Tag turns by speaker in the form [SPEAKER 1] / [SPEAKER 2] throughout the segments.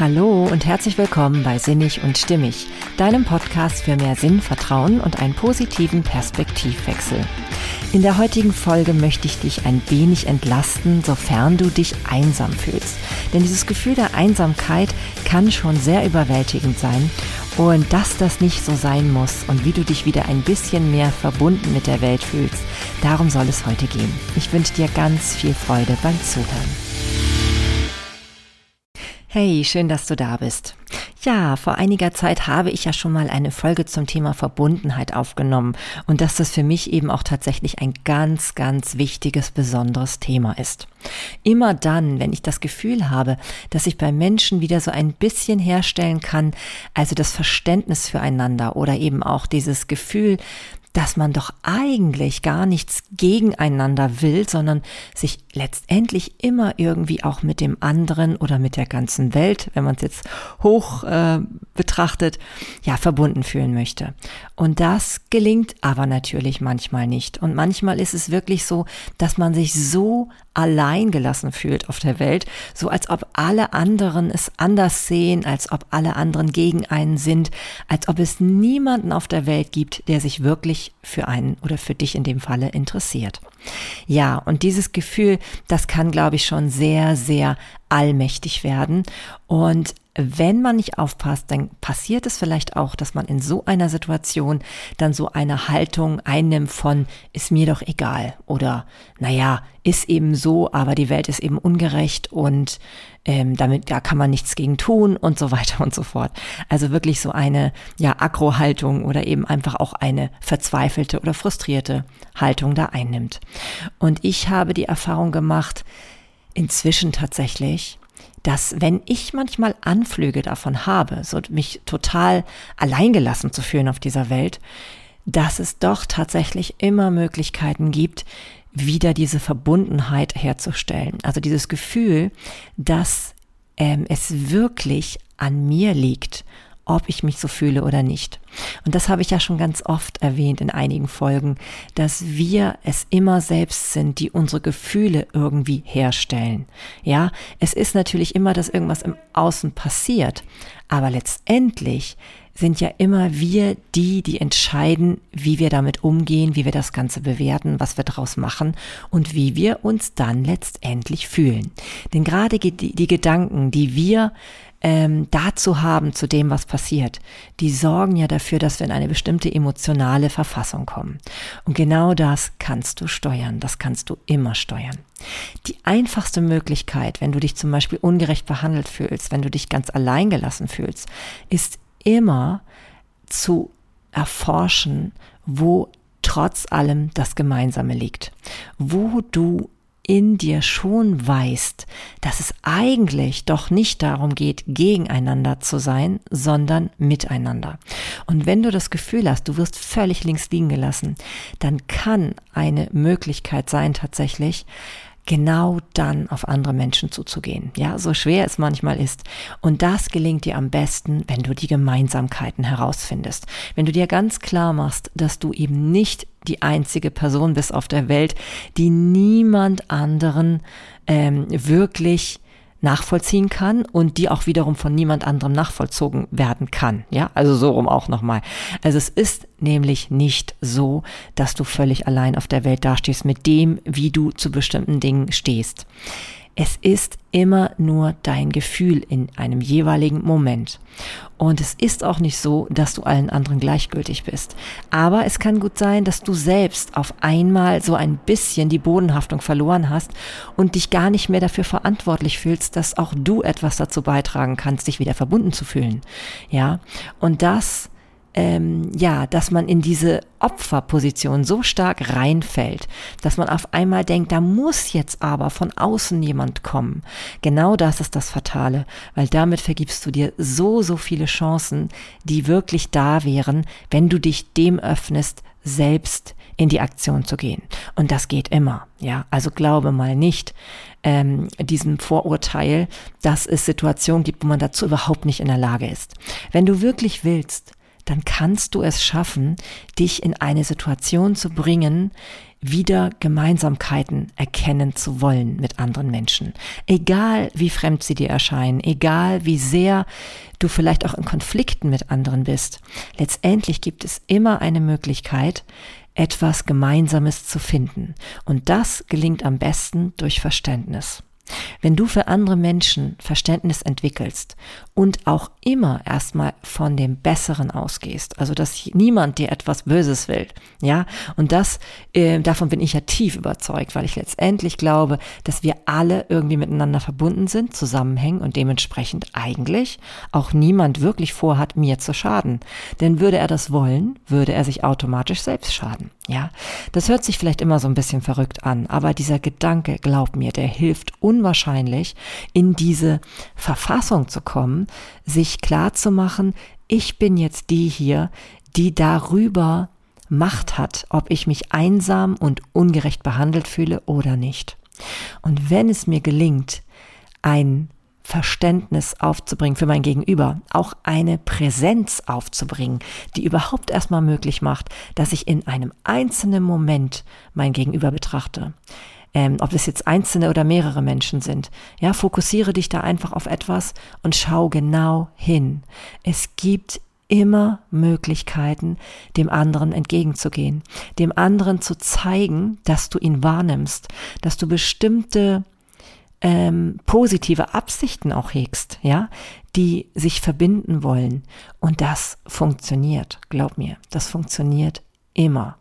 [SPEAKER 1] Hallo und herzlich willkommen bei Sinnig und Stimmig, deinem Podcast für mehr Sinn, Vertrauen und einen positiven Perspektivwechsel. In der heutigen Folge möchte ich dich ein wenig entlasten, sofern du dich einsam fühlst. Denn dieses Gefühl der Einsamkeit kann schon sehr überwältigend sein und dass das nicht so sein muss und wie du dich wieder ein bisschen mehr verbunden mit der Welt fühlst, darum soll es heute gehen. Ich wünsche dir ganz viel Freude beim Zuhören. Hey, schön, dass du da bist. Ja, vor einiger Zeit habe ich ja schon mal eine Folge zum Thema Verbundenheit aufgenommen und dass das für mich eben auch tatsächlich ein ganz, ganz wichtiges, besonderes Thema ist. Immer dann, wenn ich das Gefühl habe, dass ich bei Menschen wieder so ein bisschen herstellen kann, also das Verständnis füreinander oder eben auch dieses Gefühl, dass man doch eigentlich gar nichts gegeneinander will, sondern sich letztendlich immer irgendwie auch mit dem anderen oder mit der ganzen Welt, wenn man es jetzt hoch äh, betrachtet, ja, verbunden fühlen möchte. Und das gelingt aber natürlich manchmal nicht. Und manchmal ist es wirklich so, dass man sich so allein gelassen fühlt auf der Welt, so als ob alle anderen es anders sehen, als ob alle anderen gegen einen sind, als ob es niemanden auf der Welt gibt, der sich wirklich für einen oder für dich in dem Falle interessiert. Ja, und dieses Gefühl, das kann, glaube ich, schon sehr, sehr allmächtig werden. Und wenn man nicht aufpasst, dann passiert es vielleicht auch, dass man in so einer Situation dann so eine Haltung einnimmt von, ist mir doch egal oder, naja, ist eben so, aber die Welt ist eben ungerecht und ähm, damit da kann man nichts gegen tun und so weiter und so fort. Also wirklich so eine ja Agro-Haltung oder eben einfach auch eine verzweifelte oder frustrierte Haltung da einnimmt. Und ich habe die Erfahrung gemacht, inzwischen tatsächlich, dass wenn ich manchmal Anflüge davon habe, so mich total alleingelassen zu fühlen auf dieser Welt, dass es doch tatsächlich immer Möglichkeiten gibt, wieder diese Verbundenheit herzustellen. Also dieses Gefühl, dass ähm, es wirklich an mir liegt ob ich mich so fühle oder nicht. Und das habe ich ja schon ganz oft erwähnt in einigen Folgen, dass wir es immer selbst sind, die unsere Gefühle irgendwie herstellen. Ja, es ist natürlich immer, dass irgendwas im Außen passiert, aber letztendlich sind ja immer wir die, die entscheiden, wie wir damit umgehen, wie wir das Ganze bewerten, was wir daraus machen und wie wir uns dann letztendlich fühlen. Denn gerade die, die Gedanken, die wir ähm, dazu haben, zu dem, was passiert, die sorgen ja dafür, dass wir in eine bestimmte emotionale Verfassung kommen. Und genau das kannst du steuern, das kannst du immer steuern. Die einfachste Möglichkeit, wenn du dich zum Beispiel ungerecht behandelt fühlst, wenn du dich ganz allein gelassen fühlst, ist immer zu erforschen, wo trotz allem das Gemeinsame liegt, wo du in dir schon weißt, dass es eigentlich doch nicht darum geht, gegeneinander zu sein, sondern miteinander. Und wenn du das Gefühl hast, du wirst völlig links liegen gelassen, dann kann eine Möglichkeit sein tatsächlich, genau dann auf andere Menschen zuzugehen. Ja, so schwer es manchmal ist. Und das gelingt dir am besten, wenn du die Gemeinsamkeiten herausfindest. Wenn du dir ganz klar machst, dass du eben nicht die einzige Person bist auf der Welt, die niemand anderen ähm, wirklich nachvollziehen kann und die auch wiederum von niemand anderem nachvollzogen werden kann. Ja, also so rum auch nochmal. Also es ist nämlich nicht so, dass du völlig allein auf der Welt dastehst mit dem, wie du zu bestimmten Dingen stehst. Es ist immer nur dein Gefühl in einem jeweiligen Moment. Und es ist auch nicht so, dass du allen anderen gleichgültig bist. Aber es kann gut sein, dass du selbst auf einmal so ein bisschen die Bodenhaftung verloren hast und dich gar nicht mehr dafür verantwortlich fühlst, dass auch du etwas dazu beitragen kannst, dich wieder verbunden zu fühlen. Ja. Und das ähm, ja, dass man in diese Opferposition so stark reinfällt, dass man auf einmal denkt, da muss jetzt aber von außen jemand kommen. Genau das ist das Fatale, weil damit vergibst du dir so, so viele Chancen, die wirklich da wären, wenn du dich dem öffnest, selbst in die Aktion zu gehen. Und das geht immer, ja. Also glaube mal nicht ähm, diesem Vorurteil, dass es Situationen gibt, wo man dazu überhaupt nicht in der Lage ist. Wenn du wirklich willst, dann kannst du es schaffen, dich in eine Situation zu bringen, wieder Gemeinsamkeiten erkennen zu wollen mit anderen Menschen. Egal wie fremd sie dir erscheinen, egal wie sehr du vielleicht auch in Konflikten mit anderen bist. Letztendlich gibt es immer eine Möglichkeit, etwas Gemeinsames zu finden. Und das gelingt am besten durch Verständnis. Wenn du für andere Menschen Verständnis entwickelst und auch immer erstmal von dem Besseren ausgehst, also dass niemand dir etwas Böses will, ja, und das, äh, davon bin ich ja tief überzeugt, weil ich letztendlich glaube, dass wir alle irgendwie miteinander verbunden sind, zusammenhängen und dementsprechend eigentlich auch niemand wirklich vorhat, mir zu schaden. Denn würde er das wollen, würde er sich automatisch selbst schaden. Ja, das hört sich vielleicht immer so ein bisschen verrückt an, aber dieser Gedanke, glaub mir, der hilft unwahrscheinlich, in diese Verfassung zu kommen, sich klar zu machen, ich bin jetzt die hier, die darüber Macht hat, ob ich mich einsam und ungerecht behandelt fühle oder nicht. Und wenn es mir gelingt, ein Verständnis aufzubringen für mein Gegenüber, auch eine Präsenz aufzubringen, die überhaupt erstmal möglich macht, dass ich in einem einzelnen Moment mein Gegenüber betrachte. Ähm, ob es jetzt einzelne oder mehrere Menschen sind. Ja, fokussiere dich da einfach auf etwas und schau genau hin. Es gibt immer Möglichkeiten, dem anderen entgegenzugehen, dem anderen zu zeigen, dass du ihn wahrnimmst, dass du bestimmte ähm, positive Absichten auch hegst, ja, die sich verbinden wollen. Und das funktioniert, glaub mir, das funktioniert immer.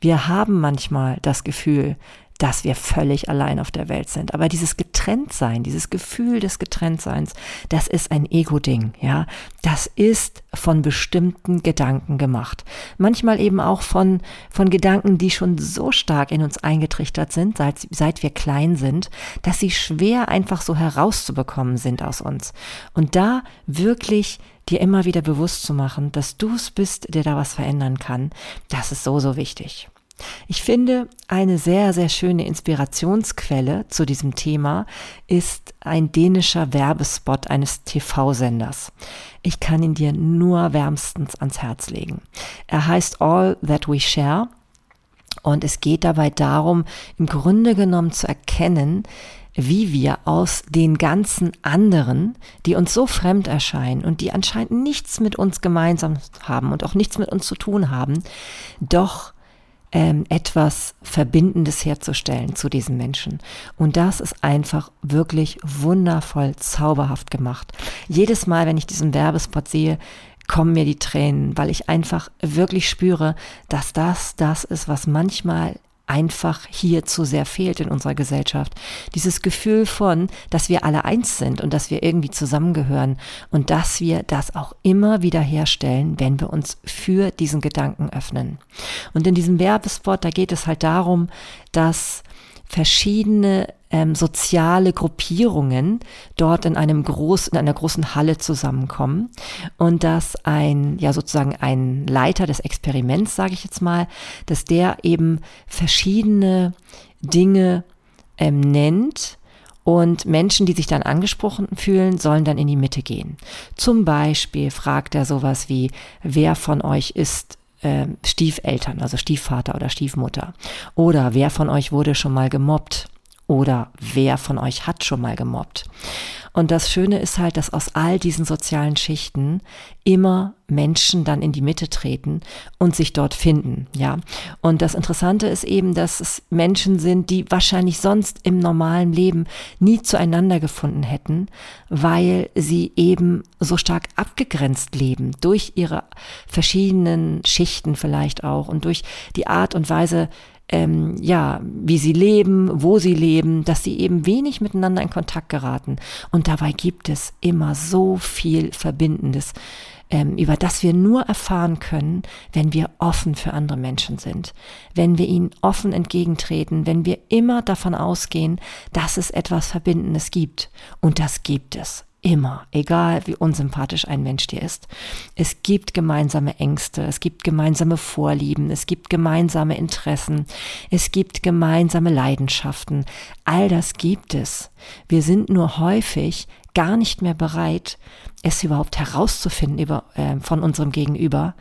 [SPEAKER 1] Wir haben manchmal das Gefühl, dass wir völlig allein auf der Welt sind. Aber dieses Getrenntsein, dieses Gefühl des Getrenntseins, das ist ein Ego-Ding, ja. Das ist von bestimmten Gedanken gemacht. Manchmal eben auch von, von Gedanken, die schon so stark in uns eingetrichtert sind, seit, seit wir klein sind, dass sie schwer einfach so herauszubekommen sind aus uns. Und da wirklich dir immer wieder bewusst zu machen, dass du es bist, der da was verändern kann, das ist so, so wichtig. Ich finde, eine sehr, sehr schöne Inspirationsquelle zu diesem Thema ist ein dänischer Werbespot eines TV-Senders. Ich kann ihn dir nur wärmstens ans Herz legen. Er heißt All That We Share und es geht dabei darum, im Grunde genommen zu erkennen, wie wir aus den ganzen anderen, die uns so fremd erscheinen und die anscheinend nichts mit uns gemeinsam haben und auch nichts mit uns zu tun haben, doch ähm, etwas Verbindendes herzustellen zu diesen Menschen. Und das ist einfach wirklich wundervoll, zauberhaft gemacht. Jedes Mal, wenn ich diesen Werbespot sehe, kommen mir die Tränen, weil ich einfach wirklich spüre, dass das das ist, was manchmal einfach hier zu sehr fehlt in unserer Gesellschaft. Dieses Gefühl von, dass wir alle eins sind und dass wir irgendwie zusammengehören und dass wir das auch immer wieder herstellen, wenn wir uns für diesen Gedanken öffnen. Und in diesem Werbespot, da geht es halt darum, dass verschiedene ähm, soziale Gruppierungen dort in einem großen, in einer großen Halle zusammenkommen und dass ein, ja sozusagen ein Leiter des Experiments, sage ich jetzt mal, dass der eben verschiedene Dinge ähm, nennt, und Menschen, die sich dann angesprochen fühlen, sollen dann in die Mitte gehen. Zum Beispiel fragt er sowas wie, wer von euch ist äh, Stiefeltern, also Stiefvater oder Stiefmutter? Oder wer von euch wurde schon mal gemobbt? Oder wer von euch hat schon mal gemobbt? Und das Schöne ist halt, dass aus all diesen sozialen Schichten immer Menschen dann in die Mitte treten und sich dort finden, ja. Und das Interessante ist eben, dass es Menschen sind, die wahrscheinlich sonst im normalen Leben nie zueinander gefunden hätten, weil sie eben so stark abgegrenzt leben durch ihre verschiedenen Schichten vielleicht auch und durch die Art und Weise, ähm, ja, wie sie leben, wo sie leben, dass sie eben wenig miteinander in Kontakt geraten. Und dabei gibt es immer so viel Verbindendes, ähm, über das wir nur erfahren können, wenn wir offen für andere Menschen sind, wenn wir ihnen offen entgegentreten, wenn wir immer davon ausgehen, dass es etwas Verbindendes gibt. Und das gibt es. Immer, egal wie unsympathisch ein Mensch dir ist. Es gibt gemeinsame Ängste, es gibt gemeinsame Vorlieben, es gibt gemeinsame Interessen, es gibt gemeinsame Leidenschaften. All das gibt es. Wir sind nur häufig gar nicht mehr bereit, es überhaupt herauszufinden über, äh, von unserem Gegenüber,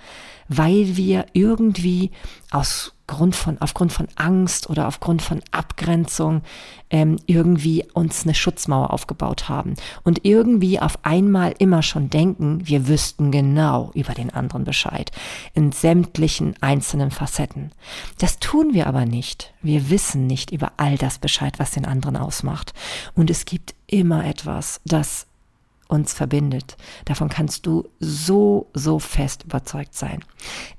[SPEAKER 1] weil wir irgendwie aus Grund von, aufgrund von Angst oder aufgrund von Abgrenzung ähm, irgendwie uns eine Schutzmauer aufgebaut haben und irgendwie auf einmal immer schon denken, wir wüssten genau über den anderen Bescheid in sämtlichen einzelnen Facetten. Das tun wir aber nicht. Wir wissen nicht über all das Bescheid, was den anderen ausmacht. Und es gibt immer etwas, das uns verbindet. Davon kannst du so, so fest überzeugt sein.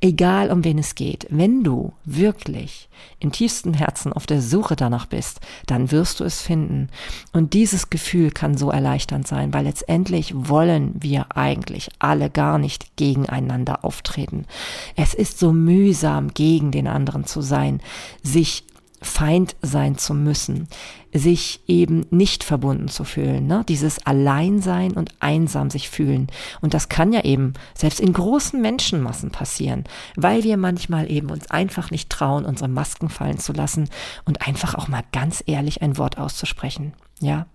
[SPEAKER 1] Egal um wen es geht, wenn du wirklich im tiefsten Herzen auf der Suche danach bist, dann wirst du es finden. Und dieses Gefühl kann so erleichternd sein, weil letztendlich wollen wir eigentlich alle gar nicht gegeneinander auftreten. Es ist so mühsam, gegen den anderen zu sein, sich Feind sein zu müssen, sich eben nicht verbunden zu fühlen, ne? dieses Alleinsein und einsam sich fühlen. Und das kann ja eben selbst in großen Menschenmassen passieren, weil wir manchmal eben uns einfach nicht trauen, unsere Masken fallen zu lassen und einfach auch mal ganz ehrlich ein Wort auszusprechen. Ja,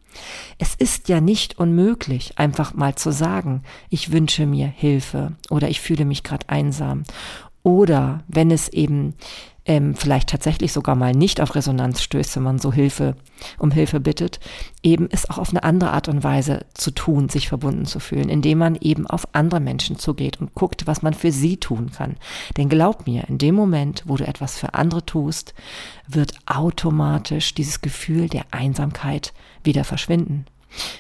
[SPEAKER 1] es ist ja nicht unmöglich, einfach mal zu sagen, ich wünsche mir Hilfe oder ich fühle mich gerade einsam. Oder wenn es eben ähm, vielleicht tatsächlich sogar mal nicht auf Resonanz stößt, wenn man so Hilfe um Hilfe bittet, eben es auch auf eine andere Art und Weise zu tun, sich verbunden zu fühlen, indem man eben auf andere Menschen zugeht und guckt, was man für sie tun kann. Denn glaub mir, in dem Moment, wo du etwas für andere tust, wird automatisch dieses Gefühl der Einsamkeit wieder verschwinden.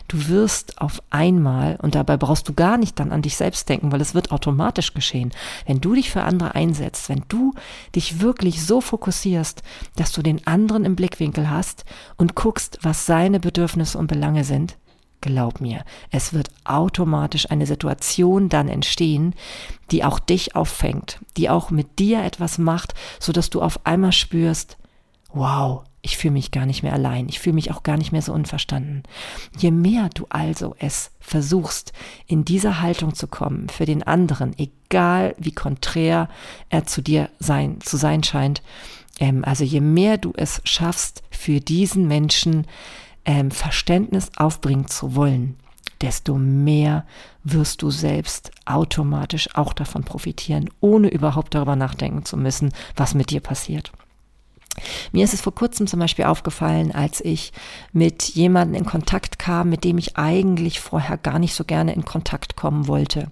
[SPEAKER 1] Du wirst auf einmal, und dabei brauchst du gar nicht dann an dich selbst denken, weil es wird automatisch geschehen, wenn du dich für andere einsetzt, wenn du dich wirklich so fokussierst, dass du den anderen im Blickwinkel hast und guckst, was seine Bedürfnisse und Belange sind, glaub mir, es wird automatisch eine Situation dann entstehen, die auch dich auffängt, die auch mit dir etwas macht, so dass du auf einmal spürst, wow, ich fühle mich gar nicht mehr allein, ich fühle mich auch gar nicht mehr so unverstanden. Je mehr du also es versuchst, in dieser Haltung zu kommen für den anderen, egal wie konträr er zu dir sein, zu sein scheint, ähm, also je mehr du es schaffst, für diesen Menschen ähm, Verständnis aufbringen zu wollen, desto mehr wirst du selbst automatisch auch davon profitieren, ohne überhaupt darüber nachdenken zu müssen, was mit dir passiert. Mir ist es vor kurzem zum Beispiel aufgefallen, als ich mit jemandem in Kontakt kam, mit dem ich eigentlich vorher gar nicht so gerne in Kontakt kommen wollte.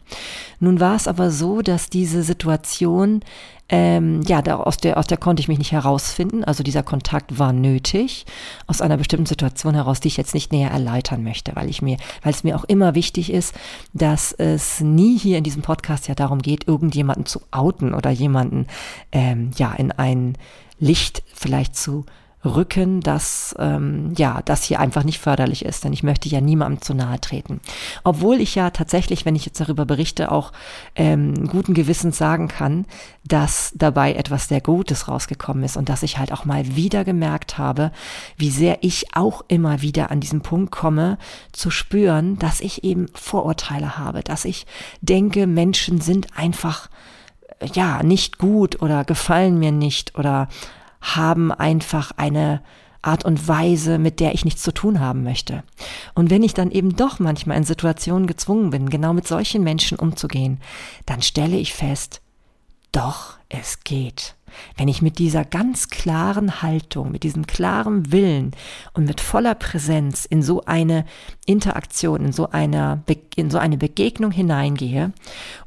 [SPEAKER 1] Nun war es aber so, dass diese Situation ähm, ja, da, aus, der, aus der konnte ich mich nicht herausfinden. Also dieser Kontakt war nötig aus einer bestimmten Situation heraus, die ich jetzt nicht näher erläutern möchte, weil ich mir, weil es mir auch immer wichtig ist, dass es nie hier in diesem Podcast ja darum geht, irgendjemanden zu outen oder jemanden ähm, ja in ein Licht vielleicht zu rücken, dass ähm, ja, das hier einfach nicht förderlich ist, denn ich möchte ja niemandem zu nahe treten. Obwohl ich ja tatsächlich, wenn ich jetzt darüber berichte, auch ähm, guten Gewissens sagen kann, dass dabei etwas sehr Gutes rausgekommen ist und dass ich halt auch mal wieder gemerkt habe, wie sehr ich auch immer wieder an diesen Punkt komme, zu spüren, dass ich eben Vorurteile habe, dass ich denke, Menschen sind einfach ja, nicht gut oder gefallen mir nicht oder haben einfach eine Art und Weise, mit der ich nichts zu tun haben möchte. Und wenn ich dann eben doch manchmal in Situationen gezwungen bin, genau mit solchen Menschen umzugehen, dann stelle ich fest, doch, es geht. Wenn ich mit dieser ganz klaren Haltung, mit diesem klaren Willen und mit voller Präsenz in so eine Interaktion, in so eine, in so eine Begegnung hineingehe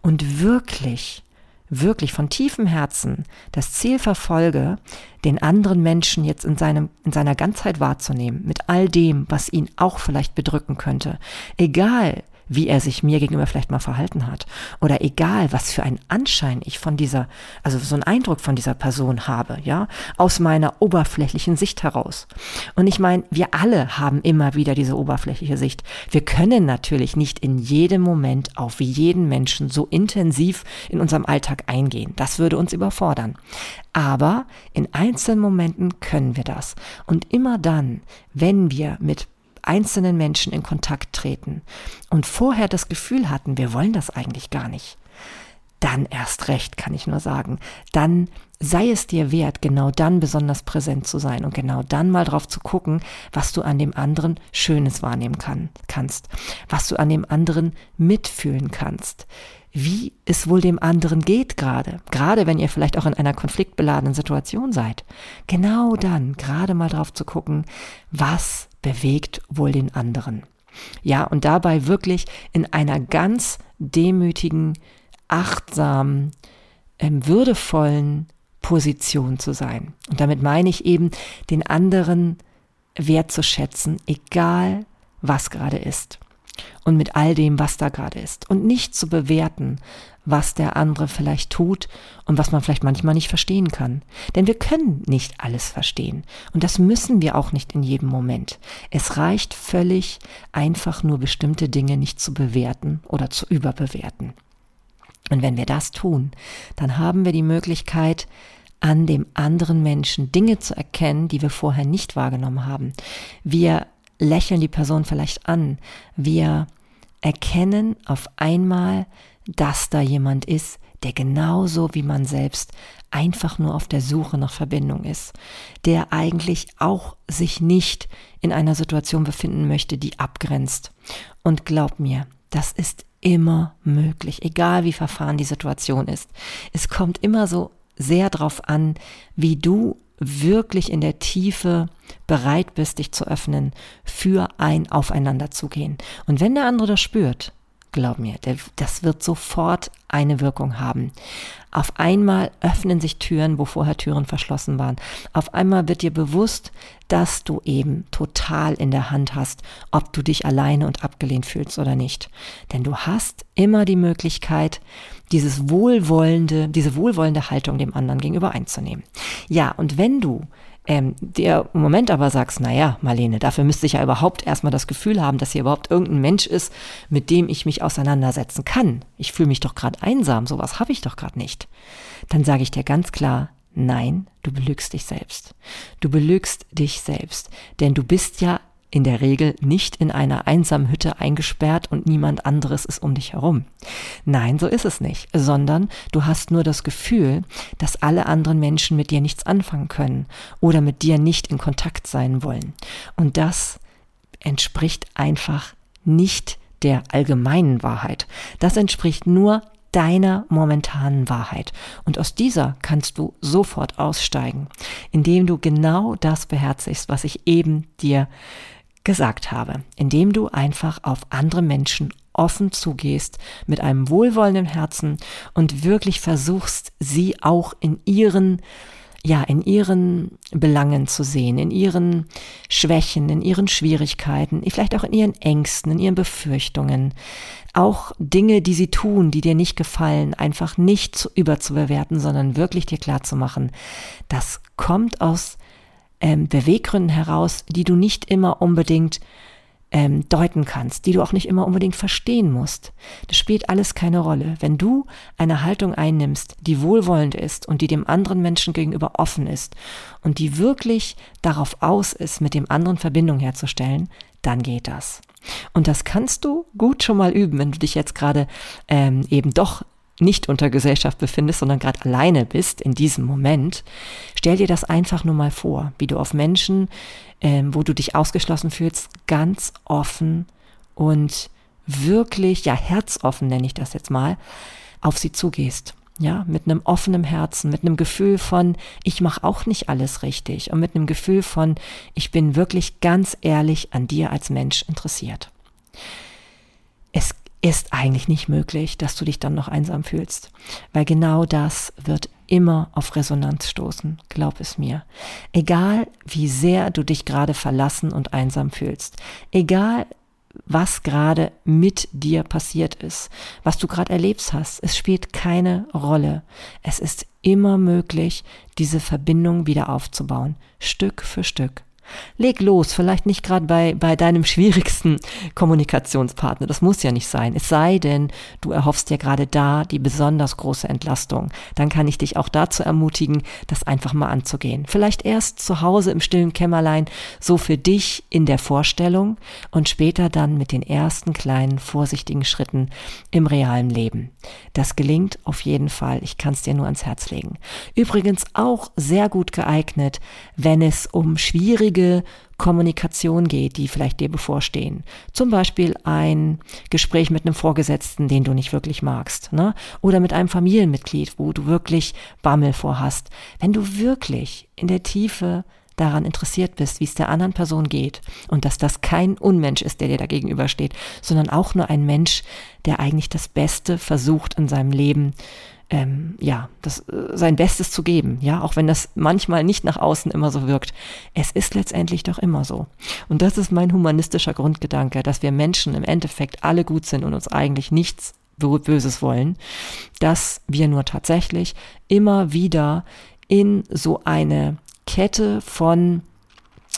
[SPEAKER 1] und wirklich wirklich von tiefem Herzen das Ziel verfolge, den anderen Menschen jetzt in, seinem, in seiner Ganzheit wahrzunehmen, mit all dem, was ihn auch vielleicht bedrücken könnte, egal wie er sich mir gegenüber vielleicht mal verhalten hat. Oder egal, was für einen Anschein ich von dieser, also so einen Eindruck von dieser Person habe, ja, aus meiner oberflächlichen Sicht heraus. Und ich meine, wir alle haben immer wieder diese oberflächliche Sicht. Wir können natürlich nicht in jedem Moment auf jeden Menschen so intensiv in unserem Alltag eingehen. Das würde uns überfordern. Aber in einzelnen Momenten können wir das. Und immer dann, wenn wir mit einzelnen Menschen in Kontakt treten und vorher das Gefühl hatten, wir wollen das eigentlich gar nicht, dann erst recht, kann ich nur sagen. Dann sei es dir wert, genau dann besonders präsent zu sein und genau dann mal drauf zu gucken, was du an dem anderen Schönes wahrnehmen kann, kannst, was du an dem anderen mitfühlen kannst, wie es wohl dem anderen geht gerade, gerade wenn ihr vielleicht auch in einer konfliktbeladenen Situation seid. Genau dann gerade mal drauf zu gucken, was bewegt wohl den anderen. Ja, und dabei wirklich in einer ganz demütigen, achtsamen, ähm, würdevollen Position zu sein. Und damit meine ich eben, den anderen wertzuschätzen, egal was gerade ist. Und mit all dem, was da gerade ist. Und nicht zu bewerten, was der andere vielleicht tut und was man vielleicht manchmal nicht verstehen kann. Denn wir können nicht alles verstehen. Und das müssen wir auch nicht in jedem Moment. Es reicht völlig einfach nur bestimmte Dinge nicht zu bewerten oder zu überbewerten. Und wenn wir das tun, dann haben wir die Möglichkeit, an dem anderen Menschen Dinge zu erkennen, die wir vorher nicht wahrgenommen haben. Wir lächeln die Person vielleicht an. Wir erkennen auf einmal, dass da jemand ist, der genauso wie man selbst einfach nur auf der Suche nach Verbindung ist, der eigentlich auch sich nicht in einer Situation befinden möchte, die abgrenzt. Und glaub mir, das ist immer möglich, egal wie verfahren die Situation ist. Es kommt immer so sehr darauf an, wie du wirklich in der Tiefe bereit bist, dich zu öffnen, für ein Aufeinander zu gehen. Und wenn der andere das spürt, glaub mir, das wird sofort eine Wirkung haben. Auf einmal öffnen sich Türen, wo vorher Türen verschlossen waren. Auf einmal wird dir bewusst, dass du eben total in der Hand hast, ob du dich alleine und abgelehnt fühlst oder nicht. Denn du hast immer die Möglichkeit, dieses wohlwollende, diese wohlwollende Haltung dem anderen gegenüber einzunehmen. Ja, und wenn du ähm, der im Moment aber sagst, naja, Marlene, dafür müsste ich ja überhaupt erstmal das Gefühl haben, dass hier überhaupt irgendein Mensch ist, mit dem ich mich auseinandersetzen kann. Ich fühle mich doch gerade einsam, sowas habe ich doch gerade nicht. Dann sage ich dir ganz klar, nein, du belügst dich selbst. Du belügst dich selbst, denn du bist ja in der Regel nicht in einer einsamen Hütte eingesperrt und niemand anderes ist um dich herum. Nein, so ist es nicht, sondern du hast nur das Gefühl, dass alle anderen Menschen mit dir nichts anfangen können oder mit dir nicht in Kontakt sein wollen. Und das entspricht einfach nicht der allgemeinen Wahrheit. Das entspricht nur deiner momentanen Wahrheit. Und aus dieser kannst du sofort aussteigen, indem du genau das beherzigst, was ich eben dir gesagt habe, indem du einfach auf andere Menschen offen zugehst, mit einem wohlwollenden Herzen und wirklich versuchst, sie auch in ihren ja, in ihren Belangen zu sehen, in ihren Schwächen, in ihren Schwierigkeiten, vielleicht auch in ihren Ängsten, in ihren Befürchtungen, auch Dinge, die sie tun, die dir nicht gefallen, einfach nicht zu überzubewerten, sondern wirklich dir klar zu machen, das kommt aus ähm, Beweggründen heraus, die du nicht immer unbedingt ähm, deuten kannst, die du auch nicht immer unbedingt verstehen musst. Das spielt alles keine Rolle. Wenn du eine Haltung einnimmst, die wohlwollend ist und die dem anderen Menschen gegenüber offen ist und die wirklich darauf aus ist, mit dem anderen Verbindung herzustellen, dann geht das. Und das kannst du gut schon mal üben, wenn du dich jetzt gerade ähm, eben doch nicht unter Gesellschaft befindest, sondern gerade alleine bist in diesem Moment, stell dir das einfach nur mal vor, wie du auf Menschen, ähm, wo du dich ausgeschlossen fühlst, ganz offen und wirklich, ja, herzoffen nenne ich das jetzt mal, auf sie zugehst. Ja, mit einem offenen Herzen, mit einem Gefühl von, ich mache auch nicht alles richtig und mit einem Gefühl von, ich bin wirklich ganz ehrlich an dir als Mensch interessiert. Es ist eigentlich nicht möglich, dass du dich dann noch einsam fühlst, weil genau das wird immer auf Resonanz stoßen, glaub es mir. Egal, wie sehr du dich gerade verlassen und einsam fühlst, egal, was gerade mit dir passiert ist, was du gerade erlebt hast, es spielt keine Rolle. Es ist immer möglich, diese Verbindung wieder aufzubauen, Stück für Stück. Leg los, vielleicht nicht gerade bei, bei deinem schwierigsten Kommunikationspartner. Das muss ja nicht sein. Es sei denn, du erhoffst dir gerade da die besonders große Entlastung. Dann kann ich dich auch dazu ermutigen, das einfach mal anzugehen. Vielleicht erst zu Hause im stillen Kämmerlein, so für dich in der Vorstellung und später dann mit den ersten kleinen, vorsichtigen Schritten im realen Leben. Das gelingt auf jeden Fall. Ich kann es dir nur ans Herz legen. Übrigens auch sehr gut geeignet, wenn es um schwierige Kommunikation geht, die vielleicht dir bevorstehen. Zum Beispiel ein Gespräch mit einem Vorgesetzten, den du nicht wirklich magst, ne? Oder mit einem Familienmitglied, wo du wirklich Bammel vorhast. Wenn du wirklich in der Tiefe daran interessiert bist, wie es der anderen Person geht und dass das kein Unmensch ist, der dir da gegenübersteht, sondern auch nur ein Mensch, der eigentlich das Beste versucht in seinem Leben ähm, ja, das, äh, sein Bestes zu geben, ja, auch wenn das manchmal nicht nach außen immer so wirkt. Es ist letztendlich doch immer so. Und das ist mein humanistischer Grundgedanke, dass wir Menschen im Endeffekt alle gut sind und uns eigentlich nichts Böses wollen, dass wir nur tatsächlich immer wieder in so eine Kette von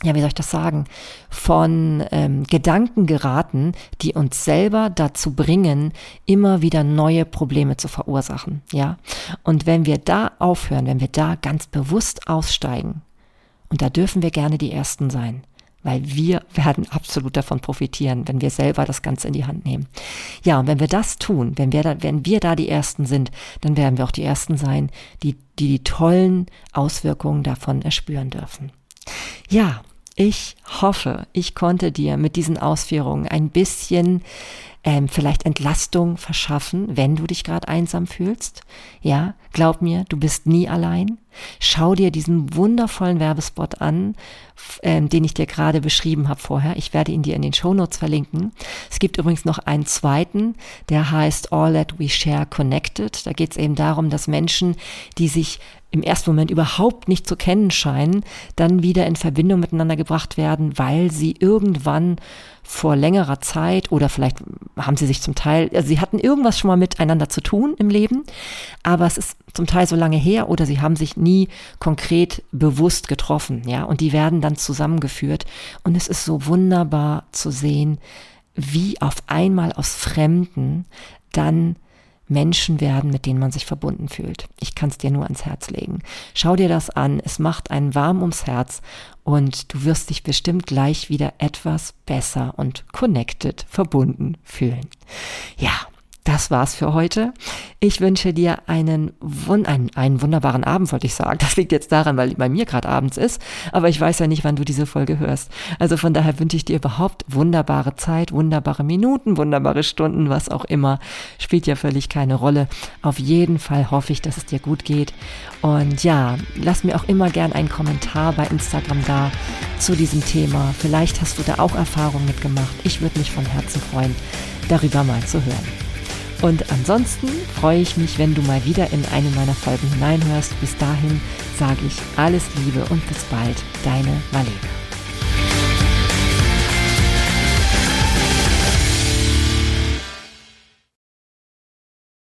[SPEAKER 1] ja, wie soll ich das sagen, von ähm, Gedanken geraten, die uns selber dazu bringen, immer wieder neue Probleme zu verursachen. Ja, und wenn wir da aufhören, wenn wir da ganz bewusst aussteigen, und da dürfen wir gerne die Ersten sein, weil wir werden absolut davon profitieren, wenn wir selber das Ganze in die Hand nehmen. Ja, und wenn wir das tun, wenn wir da, wenn wir da die Ersten sind, dann werden wir auch die Ersten sein, die die, die tollen Auswirkungen davon erspüren dürfen. Ja, ich hoffe, ich konnte dir mit diesen Ausführungen ein bisschen ähm, vielleicht Entlastung verschaffen, wenn du dich gerade einsam fühlst. Ja, glaub mir, du bist nie allein. Schau dir diesen wundervollen Werbespot an, ähm, den ich dir gerade beschrieben habe vorher. Ich werde ihn dir in den Shownotes verlinken. Es gibt übrigens noch einen zweiten, der heißt All That We Share Connected. Da geht es eben darum, dass Menschen, die sich im ersten Moment überhaupt nicht zu kennen scheinen, dann wieder in Verbindung miteinander gebracht werden, weil sie irgendwann vor längerer Zeit oder vielleicht haben sie sich zum Teil, also sie hatten irgendwas schon mal miteinander zu tun im Leben, aber es ist zum Teil so lange her oder sie haben sich nie konkret bewusst getroffen, ja, und die werden dann zusammengeführt und es ist so wunderbar zu sehen, wie auf einmal aus Fremden dann Menschen werden, mit denen man sich verbunden fühlt. Ich kann es dir nur ans Herz legen. Schau dir das an, es macht einen warm ums Herz und du wirst dich bestimmt gleich wieder etwas besser und connected, verbunden fühlen. Ja, das war's für heute. Ich wünsche dir einen, einen, einen wunderbaren Abend, wollte ich sagen. Das liegt jetzt daran, weil bei mir gerade abends ist, aber ich weiß ja nicht, wann du diese Folge hörst. Also von daher wünsche ich dir überhaupt wunderbare Zeit, wunderbare Minuten, wunderbare Stunden, was auch immer. Spielt ja völlig keine Rolle. Auf jeden Fall hoffe ich, dass es dir gut geht. Und ja, lass mir auch immer gern einen Kommentar bei Instagram da zu diesem Thema. Vielleicht hast du da auch Erfahrungen mitgemacht. Ich würde mich von Herzen freuen, darüber mal zu hören. Und ansonsten freue ich mich, wenn du mal wieder in eine meiner Folgen hineinhörst. Bis dahin sage ich alles Liebe und bis bald, deine Marlene.